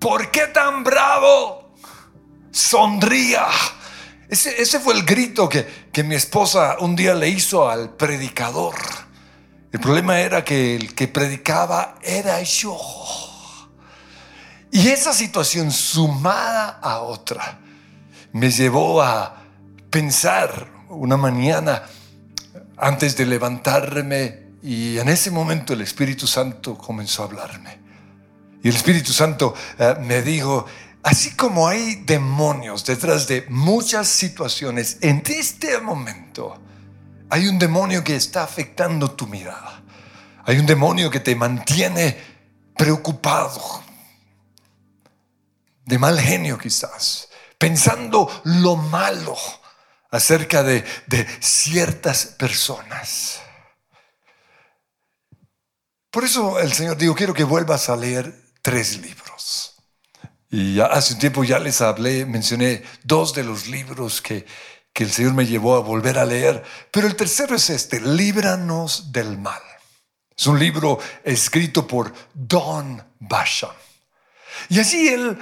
¿por qué tan bravo? Sonría. Ese, ese fue el grito que, que mi esposa un día le hizo al predicador. El problema era que el que predicaba era yo. Y esa situación sumada a otra me llevó a pensar una mañana antes de levantarme y en ese momento el Espíritu Santo comenzó a hablarme. Y el Espíritu Santo eh, me dijo, así como hay demonios detrás de muchas situaciones, en este momento hay un demonio que está afectando tu mirada. Hay un demonio que te mantiene preocupado, de mal genio quizás, pensando lo malo acerca de, ciertas personas. Por eso el Señor dijo, quiero que vuelvas a leer tres libros. Y hace un tiempo ya les hablé, mencioné dos de los libros que, que el Señor me llevó a volver a leer, pero el tercero es este, Líbranos del Mal. Es un libro escrito por Don Basham. Y allí él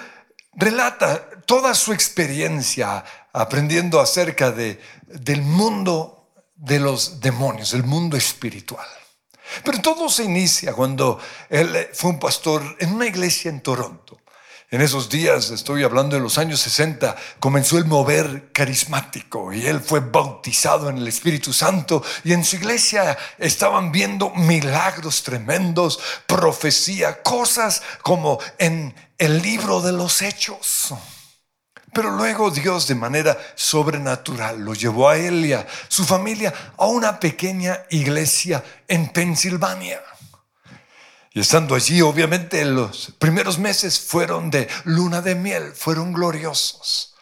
relata toda su experiencia aprendiendo acerca de, del mundo de los demonios, el mundo espiritual. Pero todo se inicia cuando él fue un pastor en una iglesia en Toronto. En esos días, estoy hablando de los años 60, comenzó el mover carismático y él fue bautizado en el Espíritu Santo y en su iglesia estaban viendo milagros tremendos, profecía, cosas como en el libro de los hechos. Pero luego Dios de manera sobrenatural lo llevó a él y a su familia a una pequeña iglesia en Pensilvania. Y estando allí, obviamente los primeros meses fueron de luna de miel, fueron gloriosos.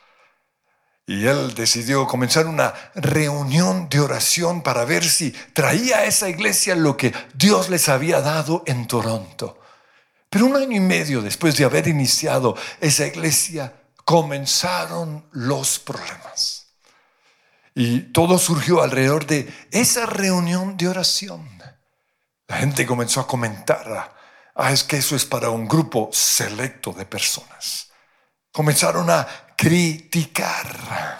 Y él decidió comenzar una reunión de oración para ver si traía a esa iglesia lo que Dios les había dado en Toronto. Pero un año y medio después de haber iniciado esa iglesia, comenzaron los problemas. Y todo surgió alrededor de esa reunión de oración. La gente comenzó a comentar, ah, es que eso es para un grupo selecto de personas. Comenzaron a criticar.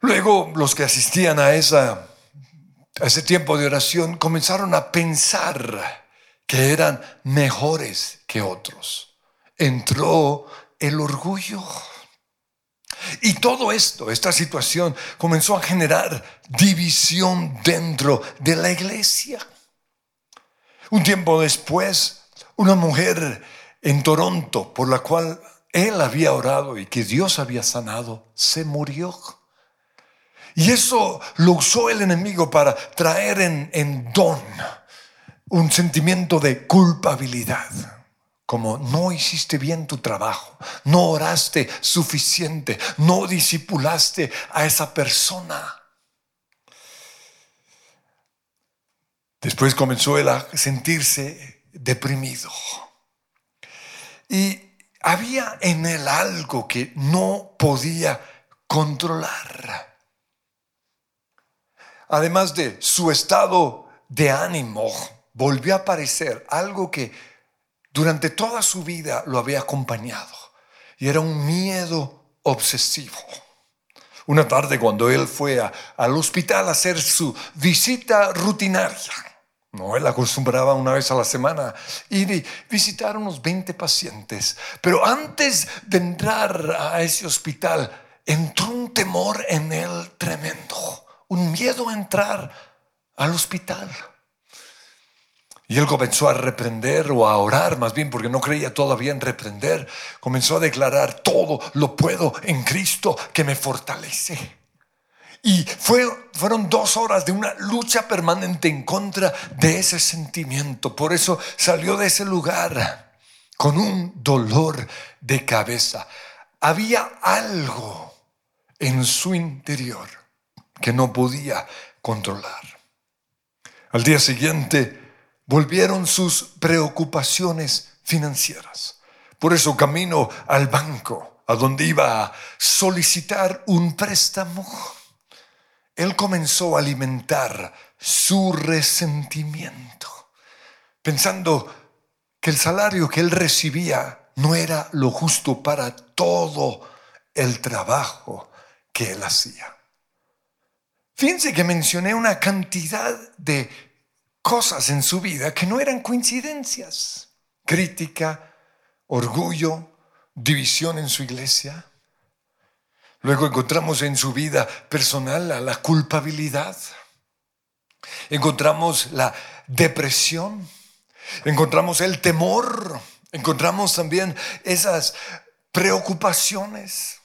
Luego los que asistían a, esa, a ese tiempo de oración comenzaron a pensar que eran mejores que otros. Entró el orgullo. Y todo esto, esta situación, comenzó a generar división dentro de la iglesia. Un tiempo después, una mujer en Toronto, por la cual él había orado y que Dios había sanado, se murió. Y eso lo usó el enemigo para traer en, don un sentimiento de culpabilidad como no hiciste bien tu trabajo, no oraste suficiente, no disipulaste a esa persona. Después comenzó él a sentirse deprimido. Y había en él algo que no podía controlar. Además de su estado de ánimo, volvió a aparecer algo que durante toda su vida lo había acompañado y era un miedo obsesivo. Una tarde cuando él fue al hospital a hacer su visita rutinaria, no, él acostumbraba una vez a la semana ir y visitar unos 20 pacientes, pero antes de entrar a ese hospital entró un temor en él tremendo, un miedo a entrar al hospital. Y él comenzó a reprender o a orar, más bien porque no creía todavía en reprender. Comenzó a declarar, todo lo puedo en Cristo que me fortalece. Y fue, fueron dos horas de una lucha permanente en contra de ese sentimiento. Por eso salió de ese lugar con un dolor de cabeza. Había algo en su interior que no podía controlar. Al día siguiente, volvieron sus preocupaciones financieras. Por eso camino al banco, a donde iba a solicitar un préstamo. Él comenzó a alimentar su resentimiento, pensando que el salario que él recibía no era lo justo para todo el trabajo que él hacía. Fíjense que mencioné una cantidad de cosas en su vida que no eran coincidencias. Crítica, orgullo, división en su iglesia. Luego encontramos en su vida personal la, la culpabilidad. Encontramos la depresión. Encontramos el temor. Encontramos también esas preocupaciones,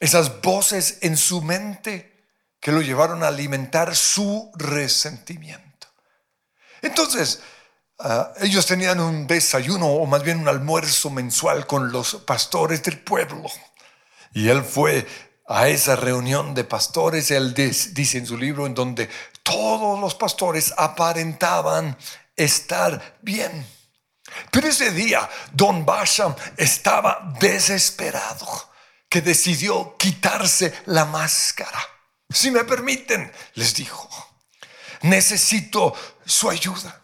esas voces en su mente que lo llevaron a alimentar su resentimiento. Entonces, ah, ellos tenían un desayuno o más bien un almuerzo mensual con los pastores del pueblo. Y él fue a esa reunión de pastores, él dice en su libro, en donde todos los pastores aparentaban estar bien. Pero ese día, don Basham estaba desesperado, que decidió quitarse la máscara. Si me permiten, les dijo, necesito su ayuda.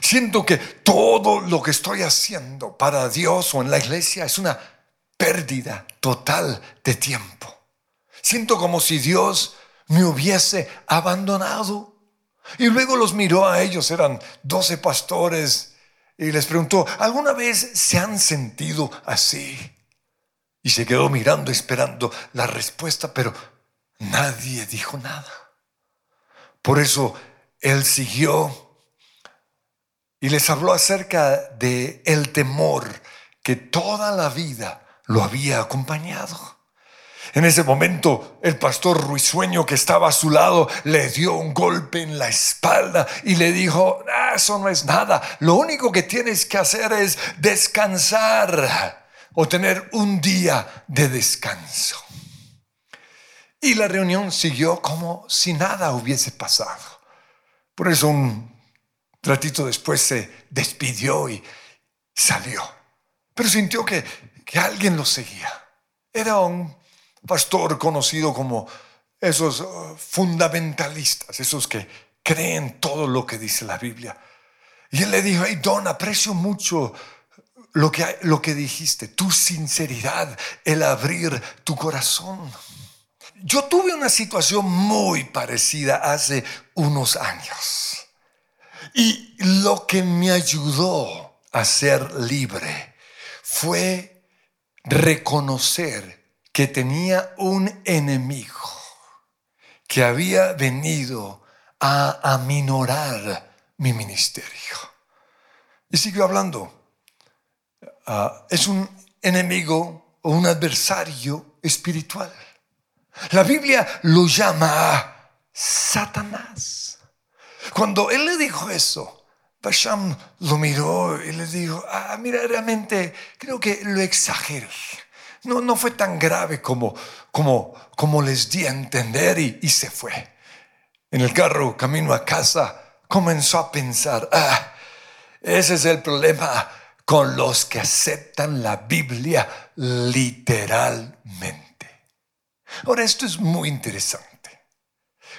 Siento que todo lo que estoy haciendo para Dios o en la iglesia es una pérdida total de tiempo. Siento como si Dios me hubiese abandonado. Y luego los miró a ellos, eran doce pastores, y les preguntó, ¿alguna vez se han sentido así? Y se quedó mirando, esperando la respuesta, pero nadie dijo nada. Por eso él siguió y les habló acerca de el temor que toda la vida lo había acompañado. En ese momento, el pastor Ruisueño que estaba a su lado le dio un golpe en la espalda y le dijo, ah, eso no es nada, lo único que tienes que hacer es descansar o tener un día de descanso. Y la reunión siguió como si nada hubiese pasado. Por eso un ratito después se despidió y salió. Pero sintió que, que alguien lo seguía. Era un pastor conocido como esos uh, fundamentalistas, esos que creen todo lo que dice la Biblia. Y él le dijo, hey Don, aprecio mucho lo que, lo que dijiste, tu sinceridad, el abrir tu corazón. Yo tuve una situación muy parecida hace unos años. Y lo que me ayudó a ser libre fue reconocer que tenía un enemigo que había venido a aminorar mi ministerio. Y siguió hablando. Ah, es un enemigo o un adversario espiritual. La Biblia lo llama Satanás. Cuando él le dijo eso, Basham lo miró y le dijo, ah, mira, realmente creo que lo exageré no, no fue tan grave como, como, como les di a entender y, y se fue. En el carro, camino a casa, comenzó a pensar, ah, ese es el problema con los que aceptan la Biblia literalmente. Ahora, esto es muy interesante,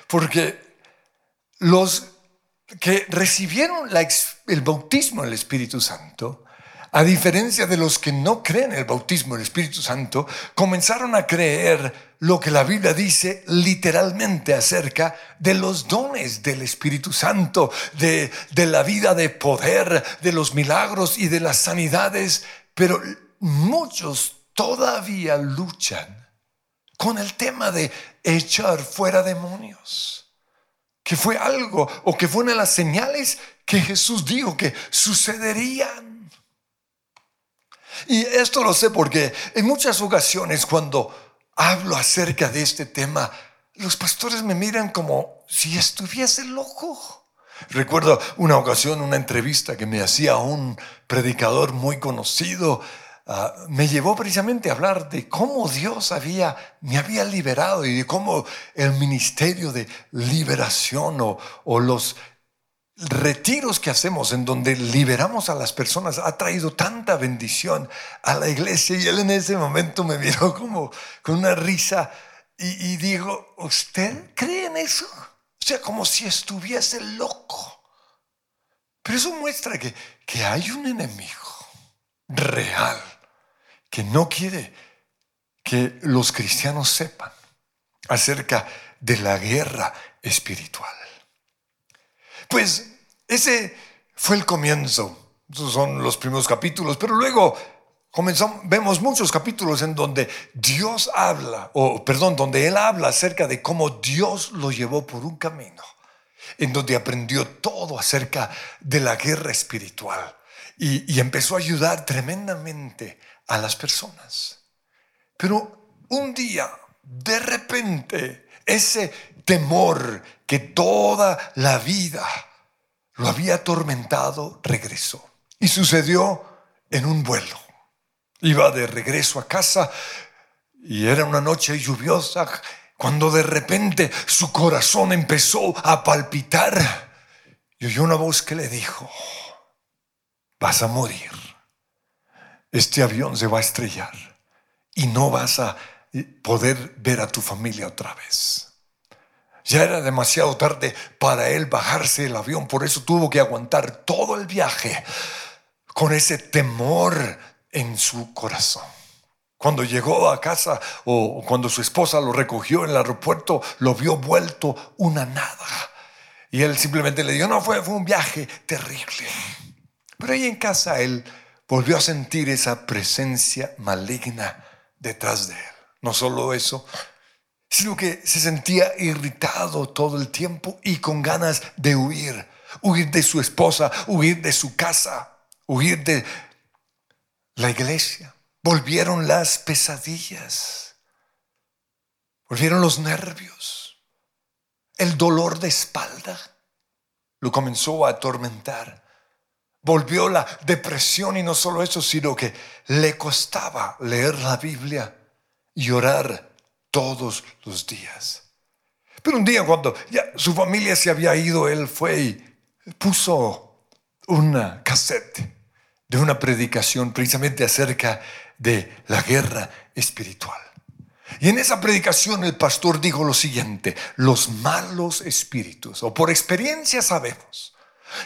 porque los que recibieron el bautismo del Espíritu Santo a diferencia de los que no creen en el bautismo del Espíritu Santo, comenzaron a creer lo que la Biblia dice literalmente acerca de los dones del Espíritu Santo, de la vida de poder, de los milagros y de las sanidades, pero muchos todavía luchan con el tema de echar fuera demonios, que fue algo o que fue una de las señales que Jesús dijo que sucederían. Y esto lo sé porque en muchas ocasiones cuando hablo acerca de este tema, los pastores me miran como si estuviese loco. Recuerdo una ocasión, una entrevista que me hacía un predicador muy conocido. Ah, me llevó precisamente a hablar de cómo Dios había, me había liberado y de cómo el ministerio de liberación o, los retiros que hacemos en donde liberamos a las personas ha traído tanta bendición a la iglesia y él en ese momento me miró como con una risa y, y dijo, ¿usted cree en eso? O sea, como si estuviese loco. Pero eso muestra que, que hay un enemigo real que no quiere que los cristianos sepan acerca de la guerra espiritual. Pues ese fue el comienzo. Esos son los primeros capítulos, pero luego comenzamos, vemos muchos capítulos en donde Dios habla, o perdón, donde Él habla acerca de cómo Dios lo llevó por un camino, en donde aprendió todo acerca de la guerra espiritual y, y empezó a ayudar tremendamente a las personas. Pero un día, de repente, ese temor que toda la vida lo había atormentado regresó. Y sucedió en un vuelo. Iba de regreso a casa y era una noche lluviosa cuando de repente su corazón empezó a palpitar y oyó una voz que le dijo, vas a morir, este avión se va a estrellar y no vas a poder ver a tu familia otra vez. Ya era demasiado tarde para él bajarse del avión, por eso tuvo que aguantar todo el viaje con ese temor en su corazón. Cuando llegó a casa o cuando su esposa lo recogió en el aeropuerto, lo vio vuelto una nada. Y él simplemente le dijo, no, fue, fue un viaje terrible. Pero ahí en casa él volvió a sentir esa presencia maligna detrás de él. No solo eso, sino que se sentía irritado todo el tiempo y con ganas de huir, huir de su esposa, huir de su casa, huir de la iglesia. Volvieron las pesadillas, volvieron los nervios, el dolor de espalda lo comenzó a atormentar. Volvió la depresión y no solo eso, sino que le costaba leer la Biblia y orar todos los días. Pero un día cuando ya su familia se había ido, él fue y puso una cassette de una predicación precisamente acerca de la guerra espiritual. Y en esa predicación el pastor dijo lo siguiente, los malos espíritus, o por experiencia sabemos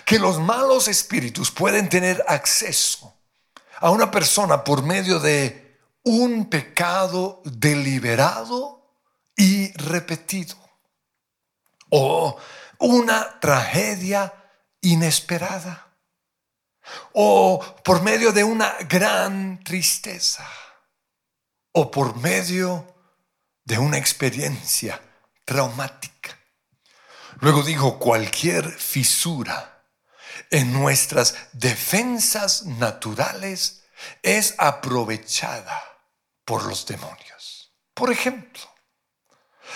que los malos espíritus pueden tener acceso a una persona por medio de un pecado deliberado y repetido o una tragedia inesperada o por medio de una gran tristeza o por medio de una experiencia traumática. Luego dijo cualquier fisura en nuestras defensas naturales es aprovechada por los demonios. Por ejemplo,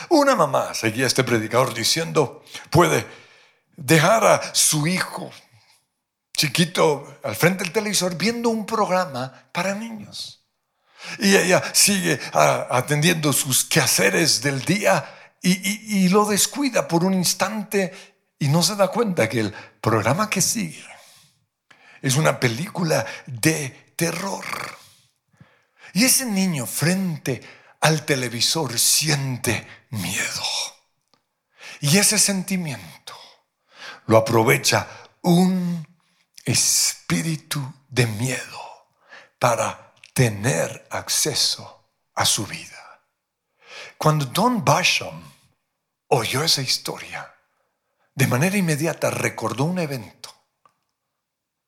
una mamá, seguía este predicador diciendo, puede dejar a su hijo chiquito al frente del televisor viendo un programa para niños. Y ella sigue ah, atendiendo sus quehaceres del día y, y lo descuida por un instante y no se da cuenta que el programa que sigue es una película de terror. Y ese niño frente al televisor siente miedo. Y ese sentimiento lo aprovecha un espíritu de miedo para tener acceso a su vida. Cuando Don Basham oyó esa historia, de manera inmediata recordó un evento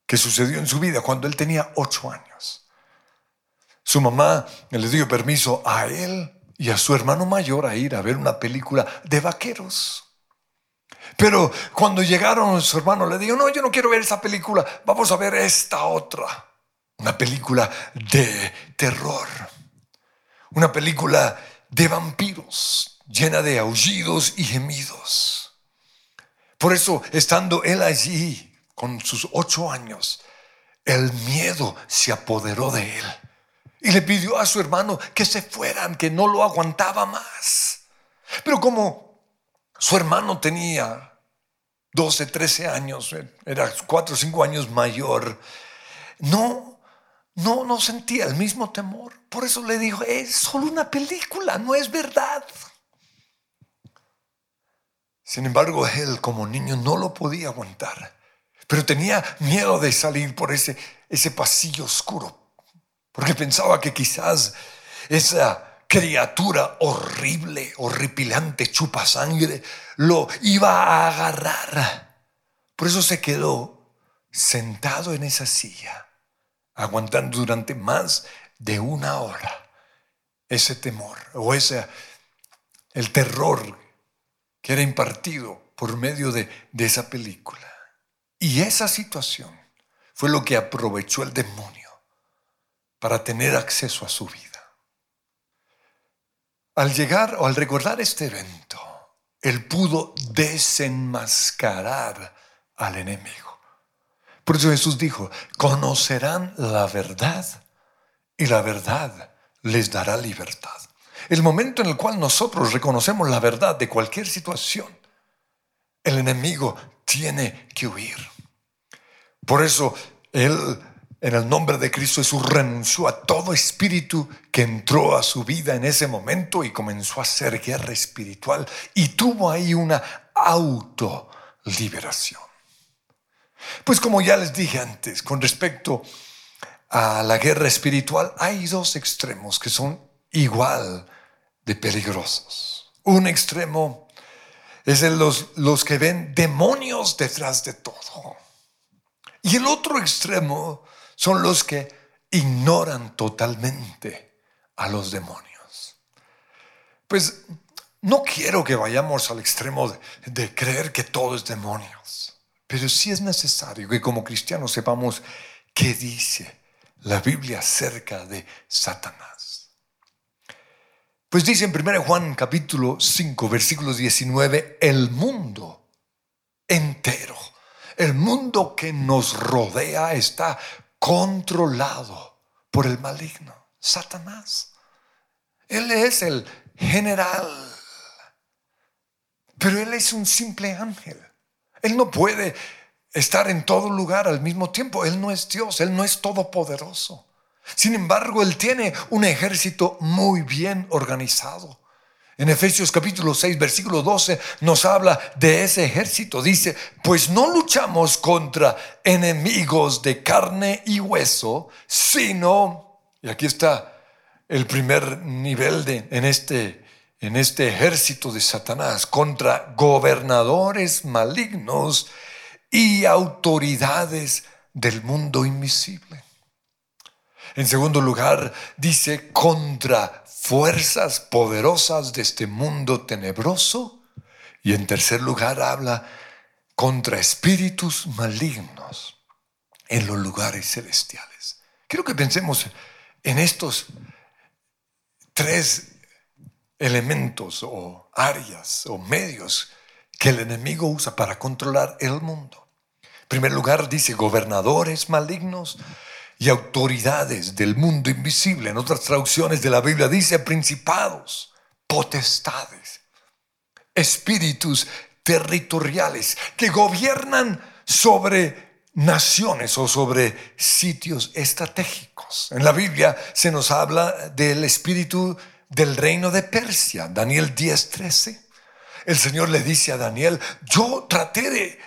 que sucedió en su vida cuando él tenía ocho años. Su mamá le dio permiso a él y a su hermano mayor a ir a ver una película de vaqueros. Pero cuando llegaron, su hermano le dijo, no, yo no quiero ver esa película, vamos a ver esta otra. Una película de terror. Una película de vampiros, llena de aullidos y gemidos. Por eso, estando él allí con sus ocho años, el miedo se apoderó de él. Y le pidió a su hermano que se fueran, que no lo aguantaba más. Pero como su hermano tenía 12, 13 años, era 4 o 5 años mayor, no, no, no sentía el mismo temor. Por eso le dijo, es solo una película, no es verdad. Sin embargo, él como niño no lo podía aguantar. pero tenía miedo de salir por ese, ese pasillo oscuro, porque pensaba que quizás esa criatura horrible, horripilante, chupa sangre, lo iba a agarrar. Por eso se quedó sentado en esa silla, aguantando durante más de una hora ese temor o ese, el terror que era impartido por medio de, de esa película. Y esa situación fue lo que aprovechó el demonio para tener acceso a su vida. Al llegar o al recordar este evento, él pudo desenmascarar al enemigo. Por eso Jesús dijo, conocerán la verdad y la verdad les dará libertad. El momento en el cual nosotros reconocemos la verdad de cualquier situación, el enemigo tiene que huir. Por eso Él, en el nombre de Cristo Jesús, renunció a todo espíritu que entró a su vida en ese momento y comenzó a hacer guerra espiritual y tuvo ahí una autoliberación. Pues como ya les dije antes, con respecto a la guerra espiritual, hay dos extremos que son igual de peligrosos. Un extremo es el los, los que ven demonios detrás de todo. Y el otro extremo son los que ignoran totalmente a los demonios. Pues no quiero que vayamos al extremo de, de creer que todo es demonios, pero sí es necesario que como cristianos sepamos qué dice la Biblia acerca de Satanás. Pues dice en 1 Juan capítulo 5, versículo 19, el mundo entero, el mundo que nos rodea está controlado por el maligno, Satanás. Él es el general, pero él es un simple ángel. Él no puede estar en todo lugar al mismo tiempo. Él no es Dios, Él no es todopoderoso. Sin embargo, Él tiene un ejército muy bien organizado. En Efesios capítulo 6, versículo 12 nos habla de ese ejército. Dice, pues no luchamos contra enemigos de carne y hueso, sino, y aquí está el primer nivel de, en, este, en este ejército de Satanás, contra gobernadores malignos y autoridades del mundo invisible. En segundo lugar, dice contra fuerzas poderosas de este mundo tenebroso. Y en tercer lugar, habla contra espíritus malignos en los lugares celestiales. Quiero que pensemos en estos tres elementos o áreas o medios que el enemigo usa para controlar el mundo. En primer lugar, dice gobernadores malignos y autoridades del mundo invisible. En otras traducciones de la Biblia dice principados, potestades, espíritus territoriales que gobiernan sobre naciones o sobre sitios estratégicos. En la Biblia se nos habla del espíritu del reino de Persia, Daniel 10:13 el Señor le dice a Daniel, yo traté de,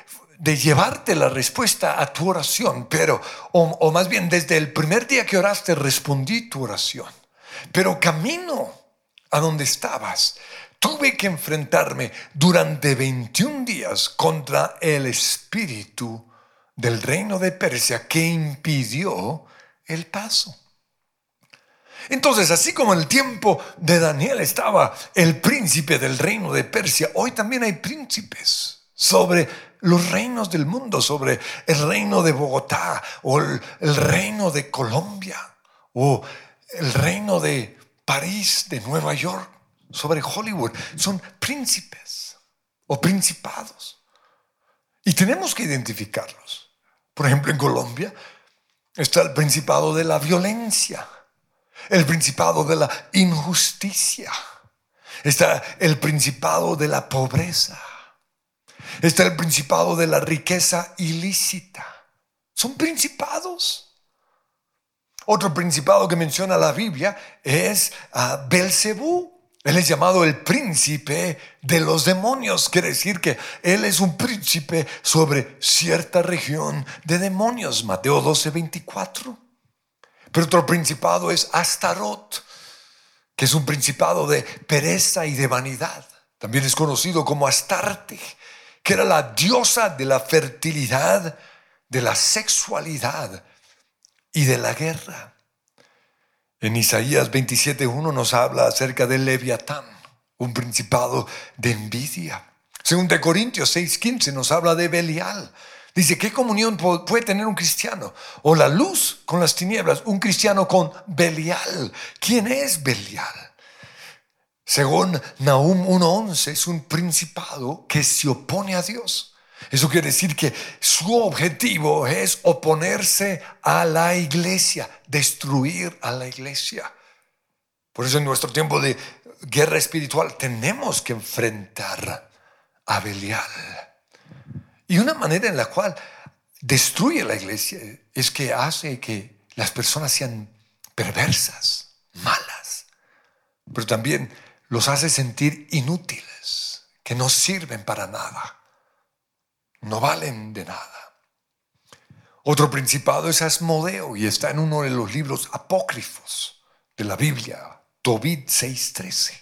llevarte la respuesta a tu oración, pero, o, o más bien desde el primer día que oraste respondí tu oración, pero camino a donde estabas, tuve que enfrentarme durante 21 días contra el espíritu del reino de Persia que impidió el paso. Entonces, así como en el tiempo de Daniel estaba el príncipe del reino de Persia, hoy también hay príncipes sobre los reinos del mundo, sobre el reino de Bogotá o el, reino de Colombia o el reino de París, de Nueva York, sobre Hollywood. Son príncipes o principados. Y tenemos que identificarlos. Por ejemplo, en Colombia está el principado de la violencia el principado de la injusticia, está el principado de la pobreza, está el principado de la riqueza ilícita. Son principados. Otro principado que menciona la Biblia es a Belcebú, Él es llamado el príncipe de los demonios. Quiere decir que Él es un príncipe sobre cierta región de demonios. Mateo 12, 24. Pero otro principado es Astarot, que es un principado de pereza y de vanidad. También es conocido como Astarte, que era la diosa de la fertilidad, de la sexualidad y de la guerra. En Isaías 27.1 nos habla acerca del Leviatán, un principado de envidia. Según de Corintios 6.15 nos habla de Belial. Dice, ¿qué comunión puede tener un cristiano? O la luz con las tinieblas, un cristiano con Belial. ¿Quién es Belial? Según Nahum 1.11 es un principado que se opone a Dios. Eso quiere decir que su objetivo es oponerse a la iglesia, destruir a la iglesia. Por eso en nuestro tiempo de guerra espiritual tenemos que enfrentar a Belial. Y una manera en la cual destruye la iglesia es que hace que las personas sean perversas, malas, pero también los hace sentir inútiles, que no sirven para nada no valen de nada. Otro principado es Asmodeo y está en uno de los libros apócrifos de la Biblia, Tobit 6:13.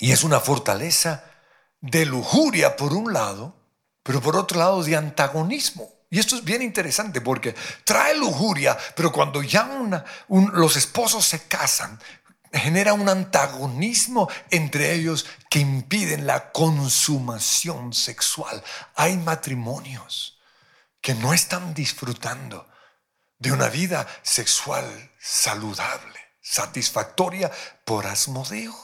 Y es una fortaleza de lujuria por un lado, pero por otro lado de antagonismo. Y esto es bien interesante porque trae lujuria, pero cuando ya los esposos se casan, genera un antagonismo entre ellos que impiden la consumación sexual. Hay matrimonios que no están disfrutando de una vida sexual saludable, satisfactoria por Asmodeo.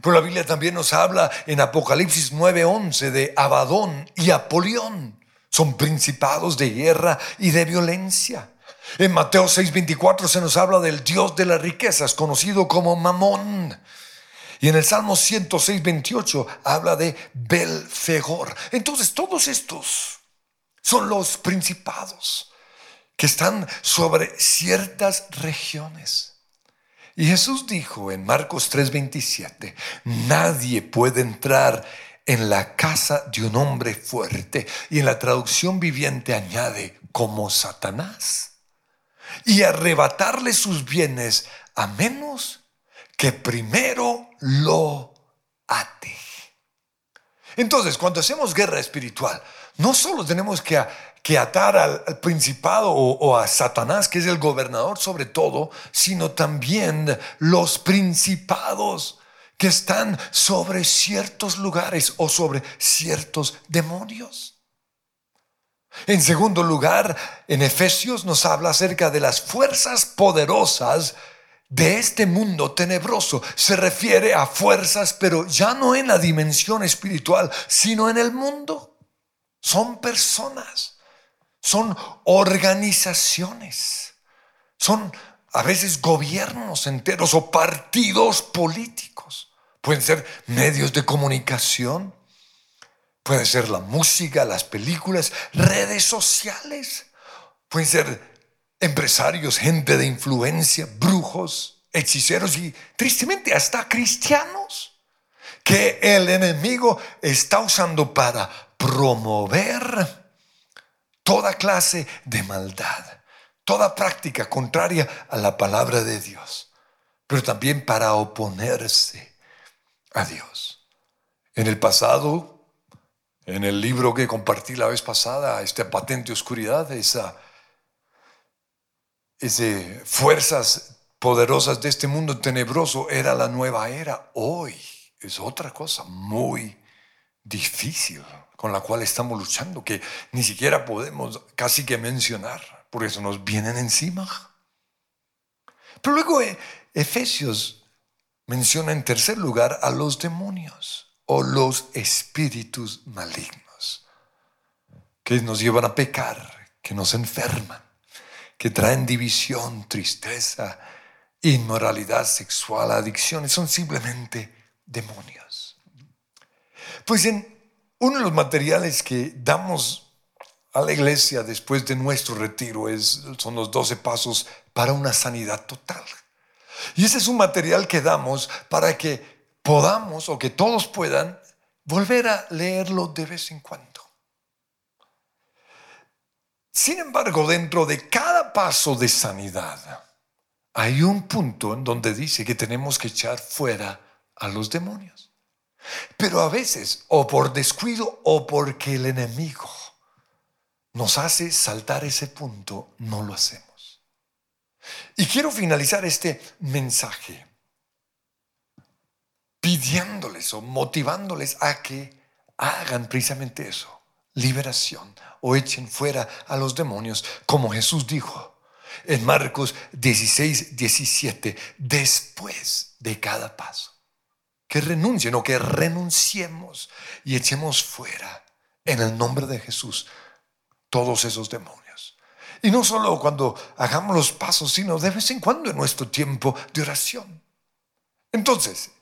Pero la Biblia también nos habla en Apocalipsis 9:11 de Abadón y Apolión. Son principados de guerra y de violencia. En Mateo 6:24 se nos habla del Dios de las riquezas, conocido como Mamón. Y en el Salmo 106.28 habla de Belfegor. Entonces todos estos son los principados que están sobre ciertas regiones. Y Jesús dijo en Marcos 3:27, nadie puede entrar en la casa de un hombre fuerte. Y en la traducción viviente añade, como Satanás y arrebatarle sus bienes a menos que primero lo ate. Entonces, cuando hacemos guerra espiritual, no solo tenemos que, atar al, principado o, a Satanás, que es el gobernador sobre todo, sino también los principados que están sobre ciertos lugares o sobre ciertos demonios. En segundo lugar, en Efesios nos habla acerca de las fuerzas poderosas de este mundo tenebroso. Se refiere a fuerzas, pero ya no en la dimensión espiritual, sino en el mundo. Son personas, son organizaciones, son a veces gobiernos enteros o partidos políticos. Pueden ser medios de comunicación, Puede ser la música, las películas, redes sociales. Pueden ser empresarios, gente de influencia, brujos, hechiceros y tristemente hasta cristianos que el enemigo está usando para promover toda clase de maldad, toda práctica contraria a la palabra de Dios, pero también para oponerse a Dios. En el pasado, en el libro que compartí la vez pasada, esta patente oscuridad, esa, ese fuerzas poderosas de este mundo tenebroso era la nueva era. Hoy es otra cosa muy difícil con la cual estamos luchando, que ni siquiera podemos casi que mencionar, por eso nos vienen encima. Pero luego eh, Efesios menciona en tercer lugar a los demonios o los espíritus malignos que nos llevan a pecar, que nos enferman, que traen división, tristeza, inmoralidad sexual, adicciones, son simplemente demonios. Pues en uno de los materiales que damos a la iglesia después de nuestro retiro es, son los 12 pasos para una sanidad total. Y ese es un material que damos para que podamos o que todos puedan volver a leerlo de vez en cuando. Sin embargo, dentro de cada paso de sanidad, hay un punto en donde dice que tenemos que echar fuera a los demonios. Pero a veces, o por descuido o porque el enemigo nos hace saltar ese punto, no lo hacemos. Y quiero finalizar este mensaje pidiéndoles o motivándoles a que hagan precisamente eso, liberación o echen fuera a los demonios, como Jesús dijo en Marcos 16, 17, después de cada paso. Que renuncien o que renunciemos y echemos fuera en el nombre de Jesús todos esos demonios. Y no solo cuando hagamos los pasos, sino de vez en cuando en nuestro tiempo de oración. Entonces,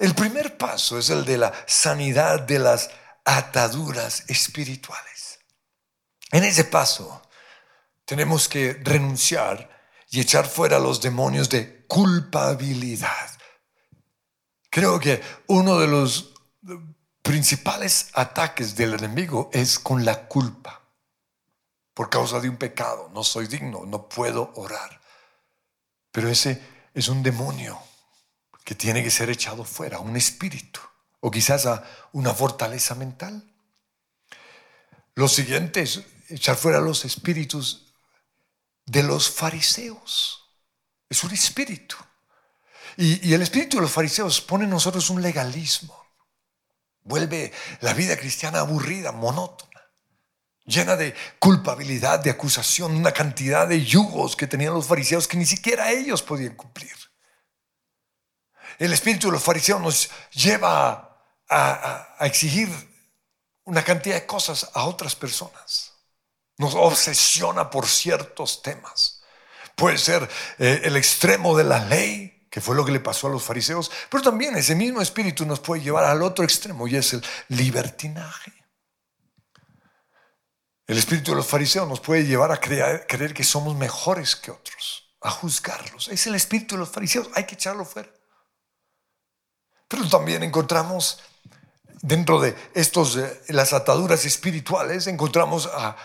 el primer paso es el de la sanidad de las ataduras espirituales. En ese paso tenemos que renunciar y echar fuera los demonios de culpabilidad. Creo que uno de los principales ataques del enemigo es con la culpa. Por causa de un pecado, no soy digno, no puedo orar. Pero ese es un demonio que tiene que ser echado fuera, un espíritu, o quizás a una fortaleza mental. Lo siguiente es echar fuera los espíritus de los fariseos. Es un espíritu. Y, y, el espíritu de los fariseos pone en nosotros un legalismo. Vuelve la vida cristiana aburrida, monótona, llena de culpabilidad, de acusación, una cantidad de yugos que tenían los fariseos que ni siquiera ellos podían cumplir. El espíritu de los fariseos nos lleva a, exigir una cantidad de cosas a otras personas. Nos obsesiona por ciertos temas. Puede ser eh, el extremo de la ley, que fue lo que le pasó a los fariseos, pero también ese mismo espíritu nos puede llevar al otro extremo y es el libertinaje. El espíritu de los fariseos nos puede llevar a creer, creer que somos mejores que otros, a juzgarlos. Es el espíritu de los fariseos, hay que echarlo fuera. Pero también encontramos dentro de estos, eh, las ataduras espirituales, encontramos a,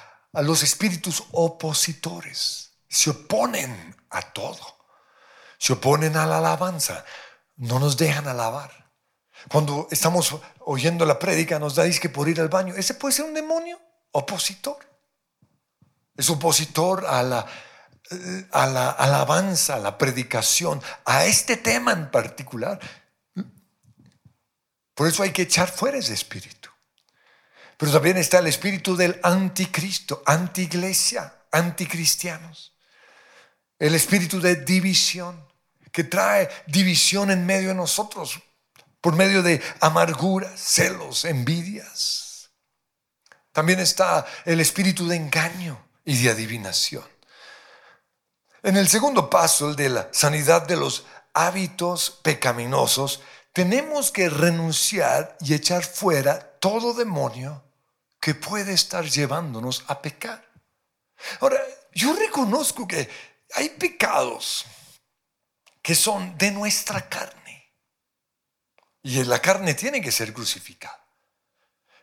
los espíritus opositores. Se oponen a todo. Se oponen a la alabanza. No nos dejan alabar. Cuando estamos oyendo la prédica, nos da que por ir al baño. Ese puede ser un demonio opositor. Es opositor a la, eh, a la alabanza, a la predicación, a este tema en particular. Por eso hay que echar fuera ese espíritu. Pero también está el espíritu del anticristo, antiglesia, anticristianos. El espíritu de división, que trae división en medio de nosotros, por medio de amarguras, celos, envidias. También está el espíritu de engaño y de adivinación. En el segundo paso, el de la sanidad de los hábitos pecaminosos, tenemos que renunciar y echar fuera todo demonio que puede estar llevándonos a pecar. Ahora, yo reconozco que hay pecados que son de nuestra carne. Y la carne tiene que ser crucificada.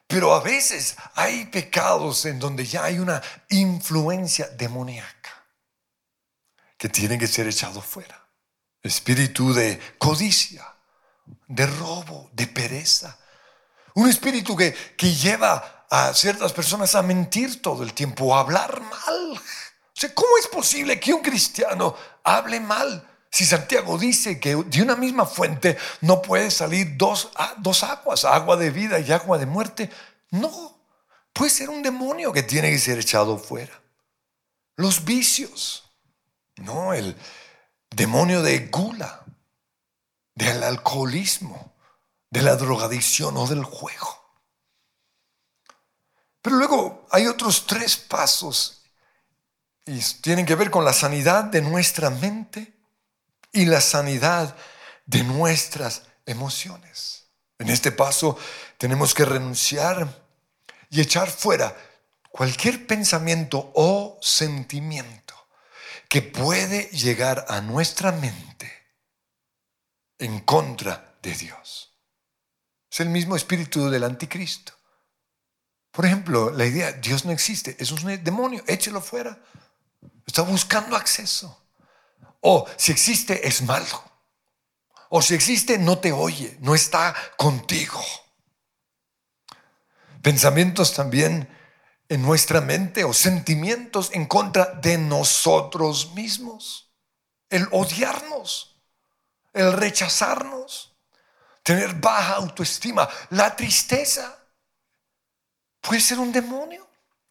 Pero a veces hay pecados en donde ya hay una influencia demoníaca que tiene que ser echado fuera. Espíritu de codicia, de robo, de pereza. Un espíritu que, que lleva a ciertas personas a mentir todo el tiempo, a hablar mal. O sea, ¿cómo es posible que un cristiano hable mal? Si Santiago dice que de una misma fuente no puede salir dos, dos aguas, agua de vida y agua de muerte, no, puede ser un demonio que tiene que ser echado fuera. Los vicios, no, el demonio de gula, del alcoholismo, de la drogadicción o del juego. Pero luego hay otros tres pasos y tienen que ver con la sanidad de nuestra mente y la sanidad de nuestras emociones. En este paso tenemos que renunciar y echar fuera cualquier pensamiento o sentimiento que puede llegar a nuestra mente en contra de Dios. Es el mismo espíritu del anticristo. Por ejemplo, la idea, Dios no existe, es un demonio, échelo fuera. Está buscando acceso. O si existe, es malo. O si existe, no te oye, no está contigo. Pensamientos también en nuestra mente o sentimientos en contra de nosotros mismos. El odiarnos, el rechazarnos, tener baja autoestima, la tristeza. Puede ser un demonio,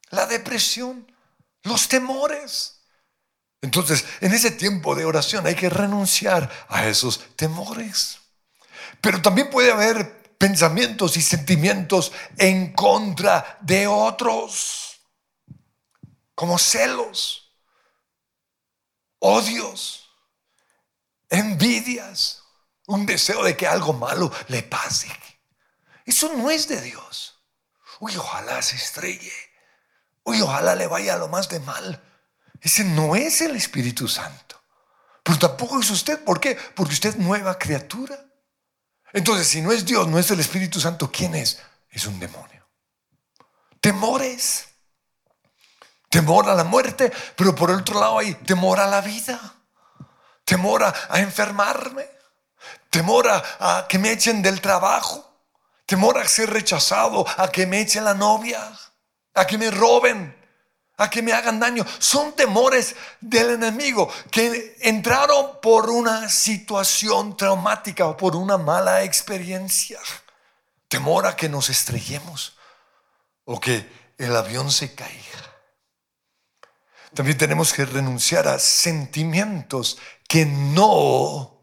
la depresión, los temores. Entonces, en ese tiempo de oración hay que renunciar a esos temores. Pero también puede haber pensamientos y sentimientos en contra de otros, como celos, odios, envidias, un deseo de que algo malo le pase. Eso no es de Dios. Uy, ojalá se estrelle. Uy, ojalá le vaya lo más de mal. Ese no es el Espíritu Santo. Pero tampoco es usted. ¿Por qué? Porque usted es nueva criatura. Entonces, si no es Dios, no es el Espíritu Santo, ¿quién es? Es un demonio. Temores. Temor a la muerte, pero por otro lado hay temor a la vida. Temor a, enfermarme. Temor a, a que me echen del trabajo. Temor a ser rechazado, a que me echen la novia, a que me roben a que me hagan daño. Son temores del enemigo que entraron por una situación traumática o por una mala experiencia. Temor a que nos estrellemos o que el avión se caiga. También tenemos que renunciar a sentimientos que no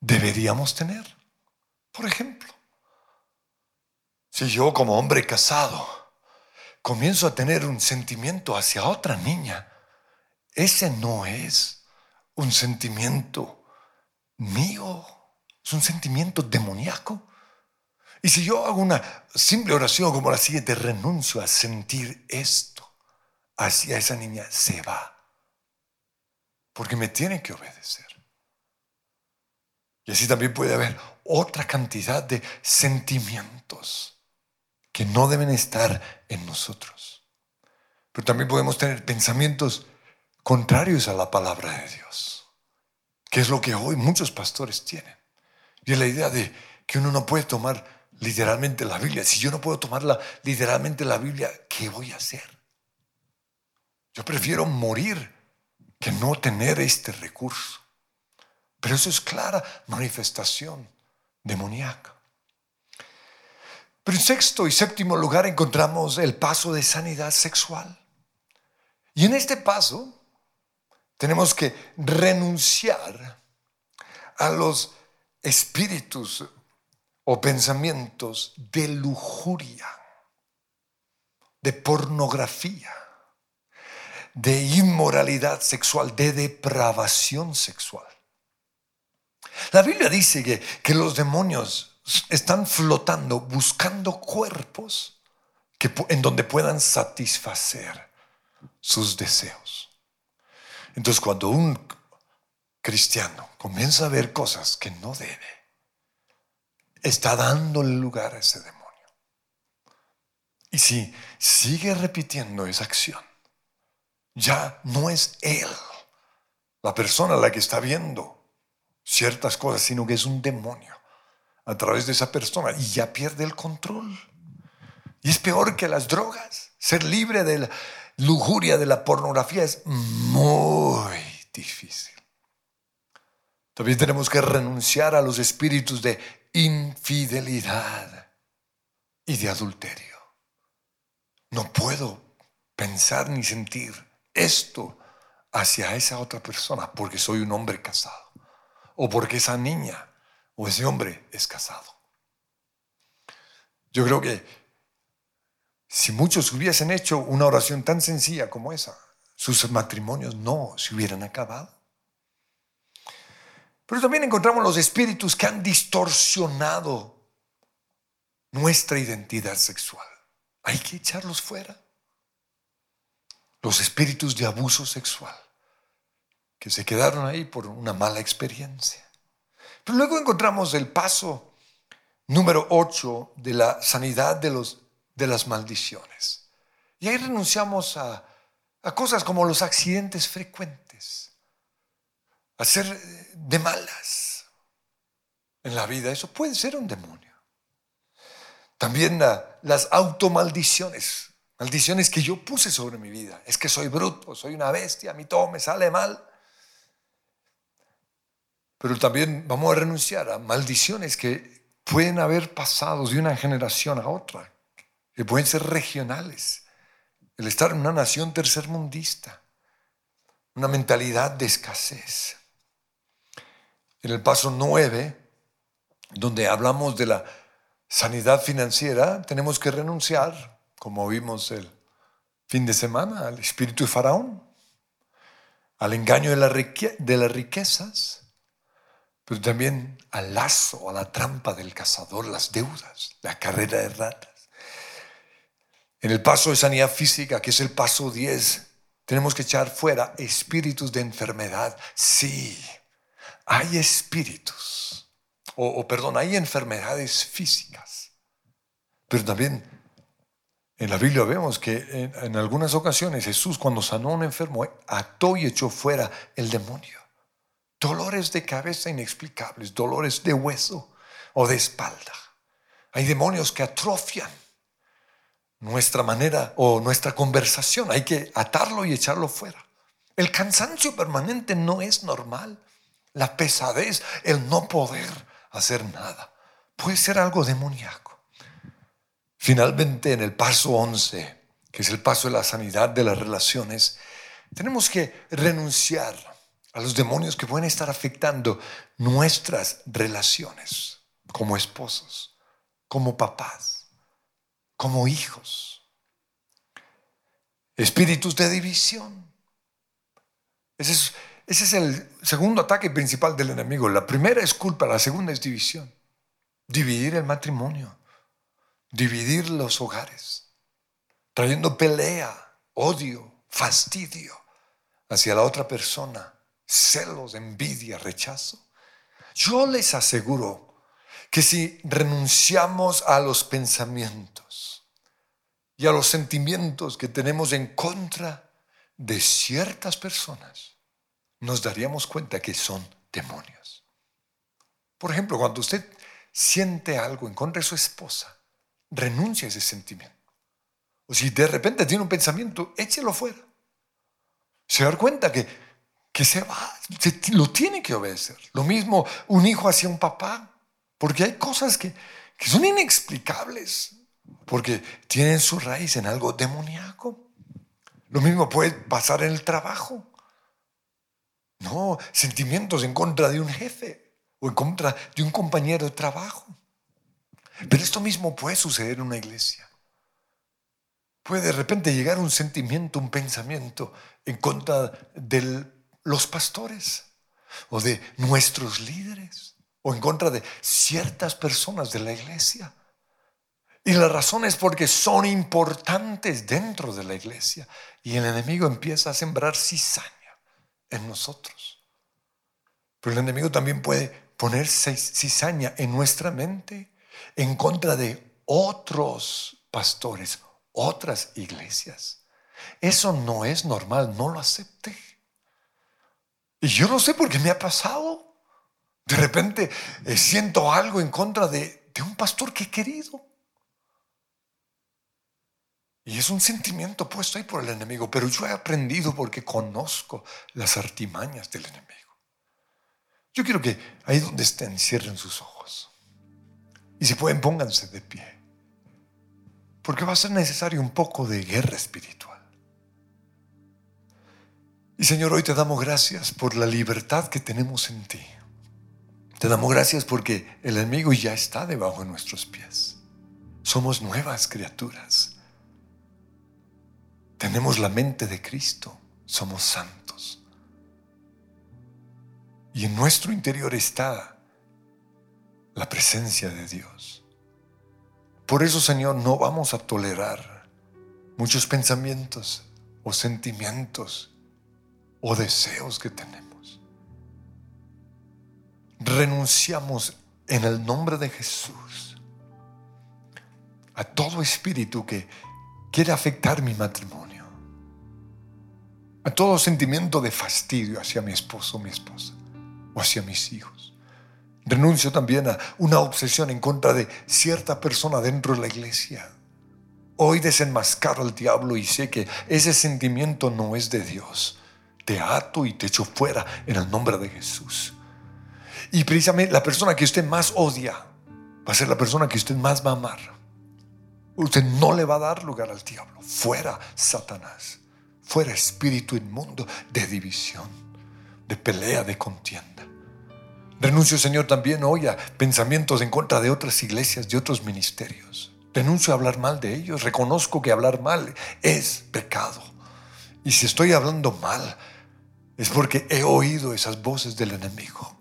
deberíamos tener. Por ejemplo, si yo como hombre casado comienzo a tener un sentimiento hacia otra niña, ese no es un sentimiento mío, es un sentimiento demoníaco. Y si yo hago una simple oración como la siguiente, renuncio a sentir esto hacia esa niña, se va. Porque me tiene que obedecer. Y así también puede haber otra cantidad de sentimientos que no deben estar en nosotros. Pero también podemos tener pensamientos contrarios a la palabra de Dios, que es lo que hoy muchos pastores tienen. Y es la idea de que uno no puede tomar literalmente la Biblia. Si yo no puedo tomarla literalmente la Biblia, ¿qué voy a hacer? Yo prefiero morir que no tener este recurso. Pero eso es clara manifestación demoníaca. Pero en sexto y séptimo lugar encontramos el paso de sanidad sexual. Y en este paso tenemos que renunciar a los espíritus o pensamientos de lujuria, de pornografía, de inmoralidad sexual, de depravación sexual. La Biblia dice que, que los demonios están flotando buscando cuerpos en donde puedan satisfacer sus deseos. Entonces cuando un cristiano comienza a ver cosas que no debe, está dándole lugar a ese demonio. Y si sigue repitiendo esa acción, ya no es él la persona la que está viendo ciertas cosas, sino que es un demonio a través de esa persona y ya pierde el control. Y es peor que las drogas. Ser libre de la lujuria, de la pornografía es muy difícil. También tenemos que renunciar a los espíritus de infidelidad y de adulterio. No puedo pensar ni sentir esto hacia esa otra persona porque soy un hombre casado o porque esa niña o ese hombre es casado. Yo creo que si muchos hubiesen hecho una oración tan sencilla como esa, sus matrimonios no se hubieran acabado. Pero también encontramos los espíritus que han distorsionado nuestra identidad sexual. Hay que echarlos fuera. Los espíritus de abuso sexual que se quedaron ahí por una mala experiencia Pero luego encontramos el paso número 8 de la sanidad de, los, de las maldiciones. Y ahí renunciamos a, a cosas como los accidentes frecuentes, a ser de malas en la vida. Eso puede ser un demonio. También las automaldiciones, maldiciones que yo puse sobre mi vida. Es que soy bruto, soy una bestia, a mí todo me sale mal. Pero también vamos a renunciar a maldiciones que pueden haber pasado de una generación a otra, que pueden ser regionales. El estar en una nación tercermundista, una mentalidad de escasez. En el paso 9, donde hablamos de la sanidad financiera, tenemos que renunciar, como vimos el fin de semana, al espíritu de Faraón, al engaño de, las riquezas, pero también al lazo, a la trampa del cazador, las deudas, la carrera de ratas. En el paso de sanidad física, que es el paso 10, tenemos que echar fuera espíritus de enfermedad. Sí, hay espíritus o, perdón, hay enfermedades físicas, pero también en la Biblia vemos que en, algunas ocasiones Jesús cuando sanó a un enfermo ató y echó fuera el demonio. Dolores de cabeza inexplicables, dolores de hueso o de espalda. Hay demonios que atrofian nuestra manera o nuestra conversación. Hay que atarlo y echarlo fuera. El cansancio permanente no es normal. La pesadez, el no poder, hacer nada. Puede ser algo demoníaco. Finalmente, en el paso 11, que es el paso de la sanidad de las relaciones, tenemos que renunciar a los demonios que pueden estar afectando nuestras relaciones como esposos, como papás, como hijos. Espíritus de división. Ese es ese es el segundo ataque principal del enemigo. La primera es culpa, la segunda es división. Dividir el matrimonio, dividir los hogares, trayendo pelea, odio, fastidio hacia la otra persona, celos, envidia, rechazo. Yo les aseguro que si renunciamos a los pensamientos y a los sentimientos que tenemos en contra de ciertas personas, nos daríamos cuenta que son demonios. Por ejemplo, cuando usted siente algo en contra de su esposa, renuncia a ese sentimiento. O si de repente tiene un pensamiento, échelo fuera. Se da cuenta que, que se va, lo tiene que obedecer. Lo mismo un hijo hacia un papá, porque hay cosas que, que son inexplicables, porque tienen su raíz en algo demoníaco. Lo mismo puede pasar en el trabajo. No, sentimientos en contra de un jefe o en contra de un compañero de trabajo. Pero esto mismo puede suceder en una iglesia. Puede de repente llegar un sentimiento, un pensamiento en contra de los pastores o de nuestros líderes o en contra de ciertas personas de la iglesia. Y la razón es porque son importantes dentro de la iglesia y el enemigo empieza a sembrar cizaña en nosotros. Pero el enemigo también puede poner cizaña en nuestra mente en contra de otros pastores, otras iglesias. Eso no es normal, no lo acepté. Y yo no sé por qué me ha pasado. De repente eh, siento algo en contra de, de un pastor que he querido. Y es un sentimiento puesto ahí por el enemigo, pero yo he aprendido porque conozco las artimañas del enemigo. Yo quiero que ahí donde estén cierren sus ojos. Y si pueden, pónganse de pie. Porque va a ser necesario un poco de guerra espiritual. Y Señor, hoy te damos gracias por la libertad que tenemos en ti. Te damos gracias porque el enemigo ya está debajo de nuestros pies. Somos nuevas criaturas tenemos la mente de Cristo, somos santos. Y en nuestro interior está la presencia de Dios. Por eso, Señor, no vamos a tolerar muchos pensamientos o sentimientos o deseos que tenemos. renunciamos en el nombre de Jesús a todo espíritu que quiere afectar mi matrimonio, a todo sentimiento de fastidio hacia mi esposo o mi esposa o hacia mis hijos. Renuncio también a una obsesión en contra de cierta persona dentro de la iglesia. Hoy desenmascaro al diablo y sé que ese sentimiento no es de Dios. Te ato y te echo fuera en el nombre de Jesús. Y precisamente la persona que usted más odia va a ser la persona que usted más va a amar. Usted no le va a dar lugar al diablo. Fuera Satanás. Fuera espíritu inmundo de división, de pelea, de contienda. Renuncio, Señor, también hoy a pensamientos en contra de otras iglesias, de otros ministerios. Renuncio a hablar mal de ellos. Reconozco que hablar mal es pecado. Y si estoy hablando mal, es porque he oído esas voces del enemigo.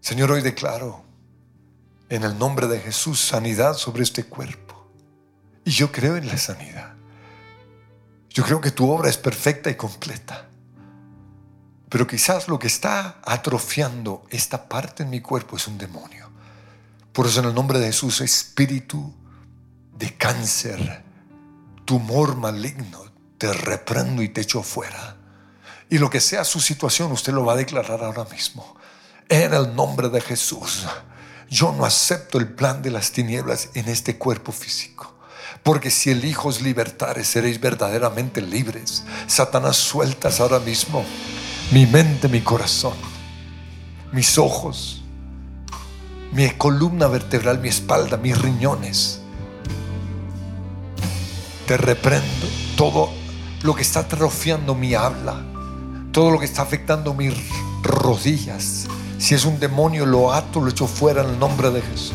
Señor, hoy declaro en el nombre de Jesús sanidad sobre este cuerpo. Y yo creo en la sanidad. Yo creo que tu obra es perfecta y completa. Pero quizás lo que está atrofiando esta parte en mi cuerpo es un demonio. Por eso en el nombre de Jesús, espíritu de cáncer, tumor maligno, te reprendo y te echo fuera. Y lo que sea su situación, usted lo va a declarar ahora mismo. En el nombre de Jesús, yo no acepto el plan de las tinieblas en este cuerpo físico. Porque si el Hijo es libertare, seréis verdaderamente libres. Satanás, sueltas ahora mismo mi mente, mi corazón, mis ojos, mi columna vertebral, mi espalda, mis riñones. Te reprendo todo lo que está atrofiando mi habla, todo lo que está afectando mis rodillas. Si es un demonio, lo ato, lo echo fuera en el nombre de Jesús.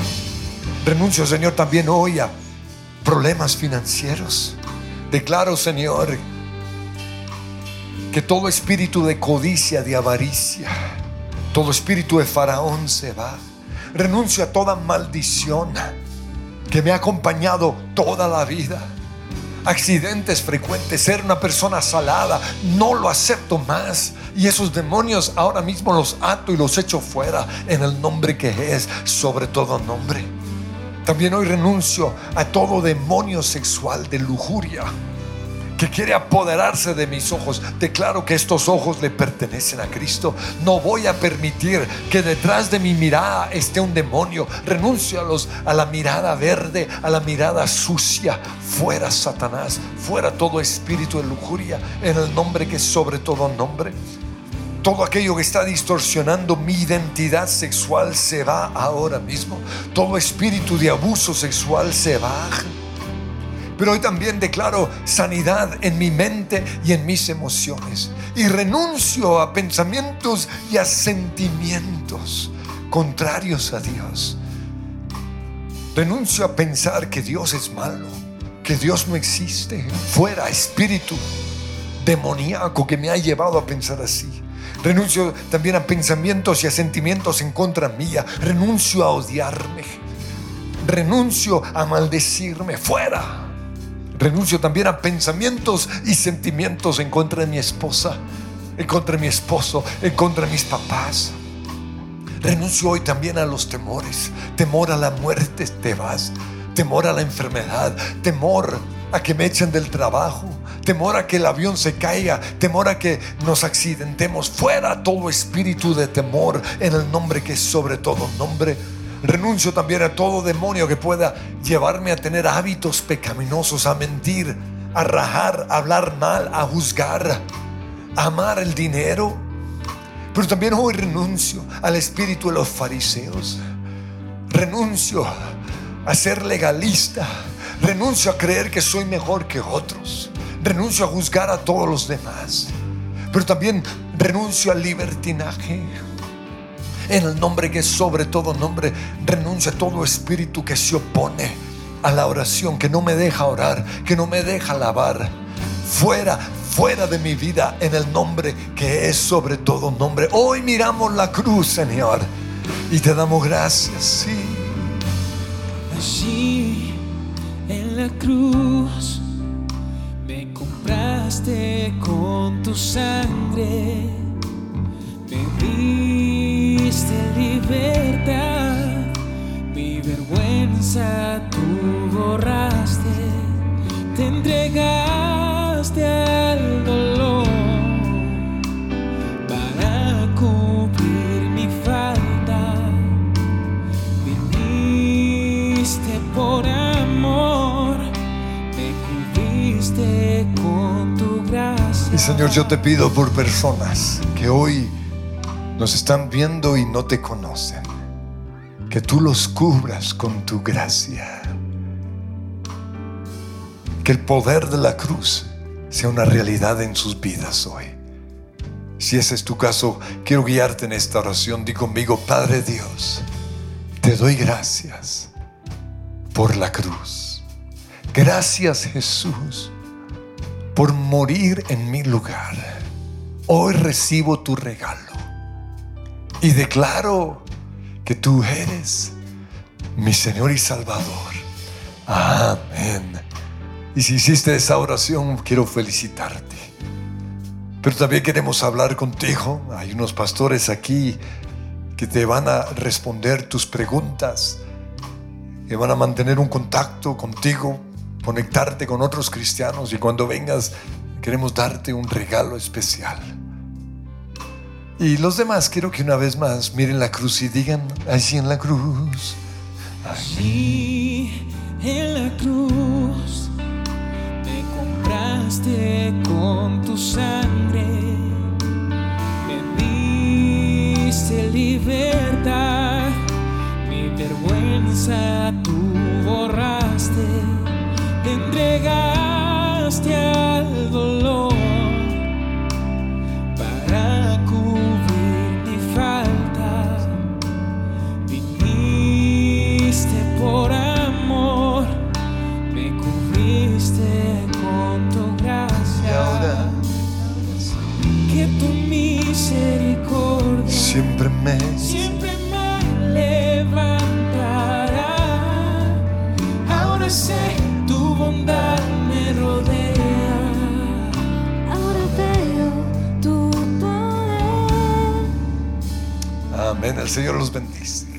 Renuncio, Señor, también hoy a problemas financieros. Declaro, Señor, que todo espíritu de codicia, de avaricia, todo espíritu de faraón se va. Renuncio a toda maldición que me ha acompañado toda la vida. Accidentes frecuentes, ser una persona salada, no lo acepto más. Y esos demonios ahora mismo los ato y los echo fuera en el nombre que es sobre todo nombre. También hoy renuncio a todo demonio sexual de lujuria que quiere apoderarse de mis ojos. Declaro que estos ojos le pertenecen a Cristo. No voy a permitir que detrás de mi mirada esté un demonio. Renuncio a, los, a la mirada verde, a la mirada sucia. Fuera Satanás, fuera todo espíritu de lujuria, en el nombre que es sobre todo nombre. Todo aquello que está distorsionando mi identidad sexual se va ahora mismo. Todo espíritu de abuso sexual se va pero hoy también declaro sanidad en mi mente y en mis emociones. Y renuncio a pensamientos y a sentimientos contrarios a Dios. Renuncio a pensar que Dios es malo, que Dios no existe. Fuera espíritu demoníaco que me ha llevado a pensar así. Renuncio también a pensamientos y a sentimientos en contra mía. Renuncio a odiarme. Renuncio a maldecirme. Fuera. Renuncio también a pensamientos y sentimientos en contra de mi esposa, en contra de mi esposo, en contra de mis papás. Renuncio hoy también a los temores. Temor a la muerte te vas. Temor a la enfermedad. Temor a que me echen del trabajo. Temor a que el avión se caiga. Temor a que nos accidentemos. Fuera todo espíritu de temor en el nombre que es sobre todo nombre Renuncio también a todo demonio que pueda llevarme a tener hábitos pecaminosos, a mentir, a rajar, a hablar mal, a juzgar, a amar el dinero. Pero también hoy renuncio al espíritu de los fariseos. Renuncio a ser legalista. Renuncio a creer que soy mejor que otros. Renuncio a juzgar a todos los demás. Pero también renuncio al libertinaje en el nombre que es sobre todo nombre, renuncia todo espíritu que se opone a la oración, que no me deja orar, que no me deja alabar. Fuera, fuera de mi vida en el nombre que es sobre todo nombre. Hoy miramos la cruz, Señor, y te damos gracias, sí. Allí en la cruz me compraste con tu sangre. Me diste libertad, mi vergüenza tú borraste, te entregaste al dolor para cubrir mi falta, viniste por amor, me cubriste con tu gracia. Y Señor, yo te pido por personas que hoy nos están viendo y no te conocen, que tú los cubras con tu gracia. Que el poder de la cruz sea una realidad en sus vidas hoy. Si ese es tu caso, quiero guiarte en esta oración. Di conmigo, Padre Dios, te doy gracias por la cruz. Gracias Jesús por morir en mi lugar. Hoy recibo tu regalo y declaro que tú eres mi Señor y Salvador. Amén. Y si hiciste esa oración, quiero felicitarte. Pero también queremos hablar contigo. Hay unos pastores aquí que te van a responder tus preguntas, que van a mantener un contacto contigo, conectarte con otros cristianos y cuando vengas queremos darte un regalo especial. Y los demás quiero que una vez más miren la cruz y digan, allí en la cruz. Allí en la cruz me compraste con tu sangre, me diste libertad, mi vergüenza tú borraste, te entregaste al dolor Siempre me siempre me levantará. Ahora sé tu bondad me rodea. Ahora veo tu poder. Amén. El Señor los bendice.